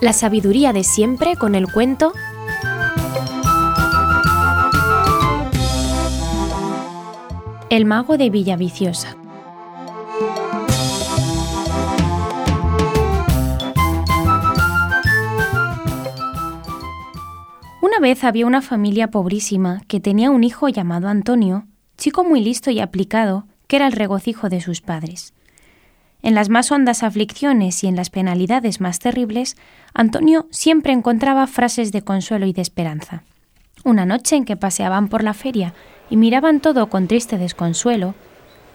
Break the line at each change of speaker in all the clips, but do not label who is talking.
La sabiduría de siempre con el cuento El mago de Villaviciosa. Una vez había una familia pobrísima que tenía un hijo llamado Antonio, chico muy listo y aplicado, que era el regocijo de sus padres. En las más hondas aflicciones y en las penalidades más terribles, Antonio siempre encontraba frases de consuelo y de esperanza. Una noche en que paseaban por la feria y miraban todo con triste desconsuelo,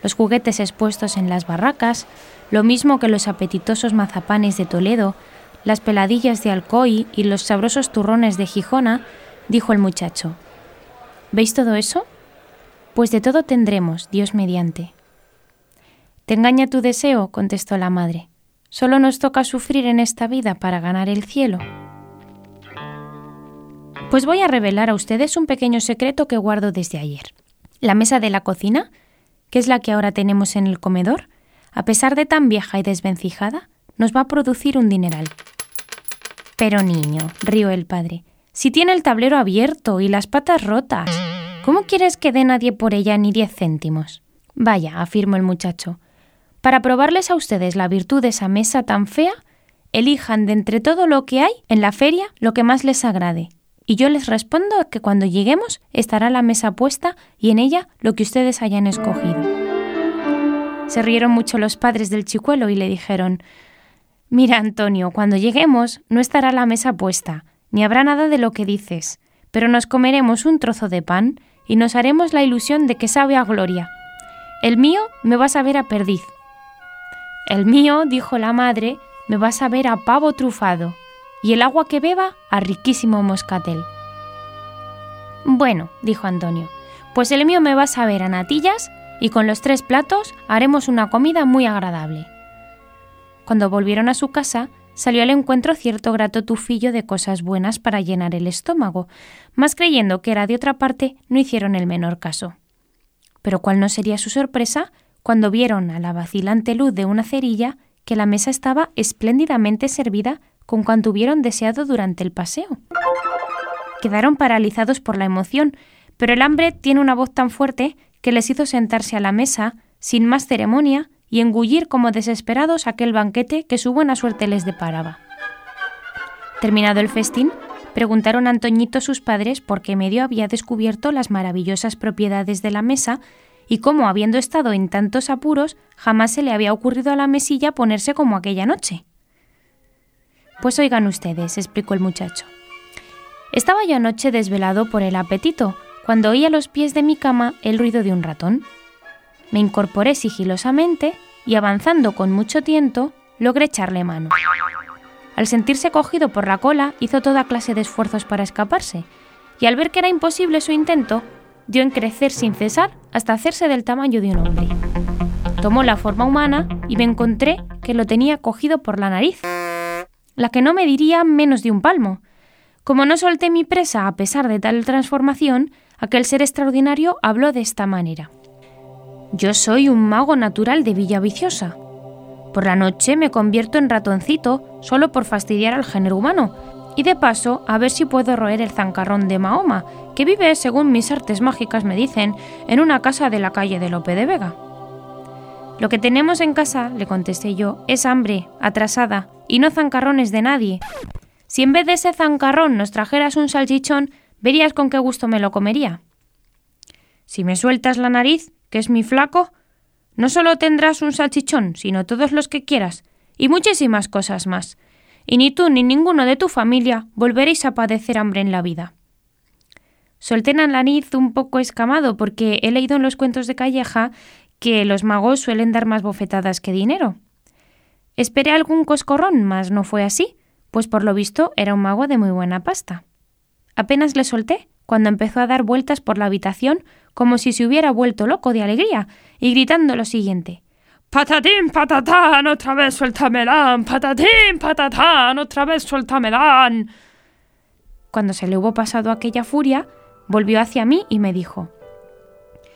los juguetes expuestos en las barracas, lo mismo que los apetitosos mazapanes de Toledo, las peladillas de Alcoy y los sabrosos turrones de Gijona, dijo el muchacho. ¿Veis todo eso? Pues de todo tendremos, Dios mediante. Te engaña tu deseo, contestó la madre. Solo nos toca sufrir en esta vida para ganar el cielo. Pues voy a revelar a ustedes un pequeño secreto que guardo desde ayer. La mesa de la cocina, que es la que ahora tenemos en el comedor, a pesar de tan vieja y desvencijada, nos va a producir un dineral. Pero niño, rió el padre, si tiene el tablero abierto y las patas rotas, ¿cómo quieres que dé nadie por ella ni diez céntimos? Vaya, afirmó el muchacho, para probarles a ustedes la virtud de esa mesa tan fea, elijan de entre todo lo que hay en la feria lo que más les agrade. Y yo les respondo que cuando lleguemos estará la mesa puesta y en ella lo que ustedes hayan escogido. Se rieron mucho los padres del chicuelo y le dijeron Mira, Antonio, cuando lleguemos no estará la mesa puesta, ni habrá nada de lo que dices, pero nos comeremos un trozo de pan y nos haremos la ilusión de que sabe a gloria. El mío me va a saber a perdiz, el mío, dijo la madre, me va a saber a pavo trufado, y el agua que beba a riquísimo moscatel. Bueno, dijo Antonio, pues el mío me va a saber a natillas y con los tres platos haremos una comida muy agradable. Cuando volvieron a su casa, salió al encuentro cierto grato tufillo de cosas buenas para llenar el estómago, mas creyendo que era de otra parte, no hicieron el menor caso. Pero cuál no sería su sorpresa cuando vieron a la vacilante luz de una cerilla que la mesa estaba espléndidamente servida con cuanto hubieron deseado durante el paseo. Quedaron paralizados por la emoción, pero el hambre tiene una voz tan fuerte que les hizo sentarse a la mesa, sin más ceremonia, y engullir como desesperados aquel banquete que su buena suerte les deparaba. Terminado el festín, preguntaron a Antoñito sus padres por qué medio había descubierto las maravillosas propiedades de la mesa y cómo, habiendo estado en tantos apuros, jamás se le había ocurrido a la mesilla ponerse como aquella noche. Pues oigan ustedes, explicó el muchacho. Estaba yo anoche desvelado por el apetito, cuando oí a los pies de mi cama el ruido de un ratón. Me incorporé sigilosamente y avanzando con mucho tiento, logré echarle mano. Al sentirse cogido por la cola, hizo toda clase de esfuerzos para escaparse, y al ver que era imposible su intento, dio en crecer sin cesar hasta hacerse del tamaño de un hombre. Tomó la forma humana y me encontré que lo tenía cogido por la nariz, la que no me diría menos de un palmo. Como no solté mi presa a pesar de tal transformación, aquel ser extraordinario habló de esta manera. Yo soy un mago natural de Villa Viciosa. Por la noche me convierto en ratoncito solo por fastidiar al género humano, y de paso a ver si puedo roer el zancarrón de Mahoma, que vive, según mis artes mágicas me dicen, en una casa de la calle de Lope de Vega. Lo que tenemos en casa, le contesté yo, es hambre, atrasada, y no zancarrones de nadie. Si en vez de ese zancarrón nos trajeras un salchichón, verías con qué gusto me lo comería. Si me sueltas la nariz, que es mi flaco, no solo tendrás un salchichón, sino todos los que quieras, y muchísimas cosas más, y ni tú ni ninguno de tu familia volveréis a padecer hambre en la vida. Solté en la nariz un poco escamado porque he leído en los cuentos de Calleja que los magos suelen dar más bofetadas que dinero. Esperé algún coscorrón, mas no fue así, pues por lo visto era un mago de muy buena pasta. Apenas le solté cuando empezó a dar vueltas por la habitación como si se hubiera vuelto loco de alegría y gritando lo siguiente Patatín, patatán, otra vez suéltamelán, patatín, patatán, otra vez suéltamelán. Cuando se le hubo pasado aquella furia, volvió hacia mí y me dijo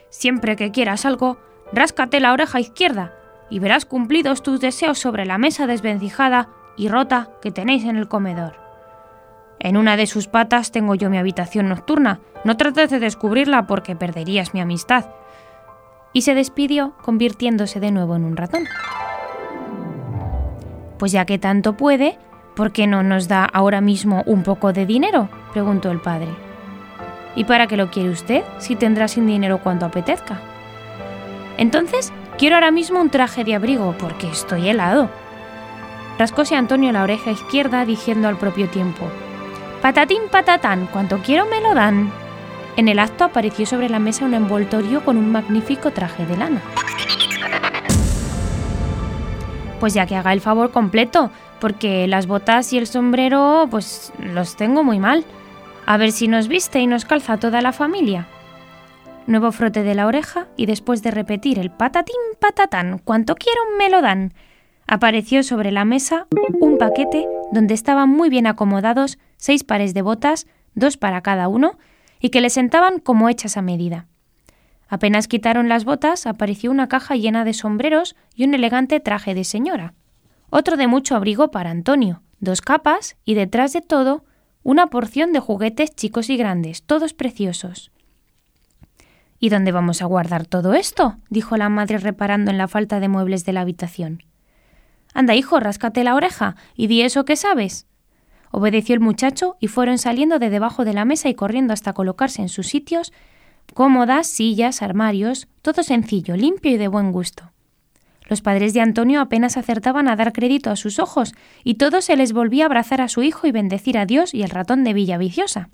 Siempre que quieras algo, ráscate la oreja izquierda y verás cumplidos tus deseos sobre la mesa desvencijada y rota que tenéis en el comedor. En una de sus patas tengo yo mi habitación nocturna. No trates de descubrirla porque perderías mi amistad. Y se despidió, convirtiéndose de nuevo en un ratón. Pues ya que tanto puede, ¿por qué no nos da ahora mismo un poco de dinero? preguntó el padre. ¿Y para qué lo quiere usted si tendrá sin dinero cuando apetezca? Entonces, quiero ahora mismo un traje de abrigo porque estoy helado. Rascóse Antonio la oreja izquierda diciendo al propio tiempo, Patatín patatán, cuanto quiero me lo dan. En el acto apareció sobre la mesa un envoltorio con un magnífico traje de lana. Pues ya que haga el favor completo, porque las botas y el sombrero pues los tengo muy mal. A ver si nos viste y nos calza toda la familia. Nuevo frote de la oreja y después de repetir el patatín patatán, cuanto quiero me lo dan, apareció sobre la mesa un paquete donde estaban muy bien acomodados seis pares de botas, dos para cada uno, y que le sentaban como hechas a medida. Apenas quitaron las botas, apareció una caja llena de sombreros y un elegante traje de señora. Otro de mucho abrigo para Antonio, dos capas y detrás de todo una porción de juguetes chicos y grandes, todos preciosos. ¿Y dónde vamos a guardar todo esto? dijo la madre reparando en la falta de muebles de la habitación. Anda, hijo, ráscate la oreja y di eso que sabes. Obedeció el muchacho y fueron saliendo de debajo de la mesa y corriendo hasta colocarse en sus sitios cómodas, sillas, armarios, todo sencillo, limpio y de buen gusto. Los padres de Antonio apenas acertaban a dar crédito a sus ojos, y todo se les volvía a abrazar a su hijo y bendecir a Dios y el ratón de Villa Viciosa.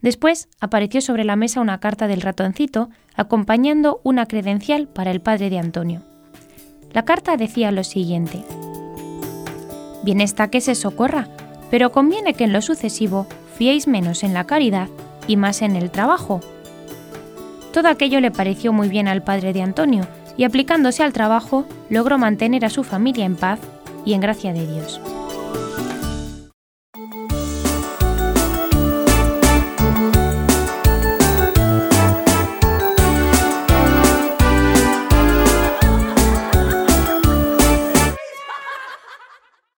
Después apareció sobre la mesa una carta del ratoncito, acompañando una credencial para el padre de Antonio. La carta decía lo siguiente. Bien está que se socorra, pero conviene que en lo sucesivo fiéis menos en la caridad y más en el trabajo. Todo aquello le pareció muy bien al padre de Antonio, y aplicándose al trabajo logró mantener a su familia en paz y en gracia de Dios.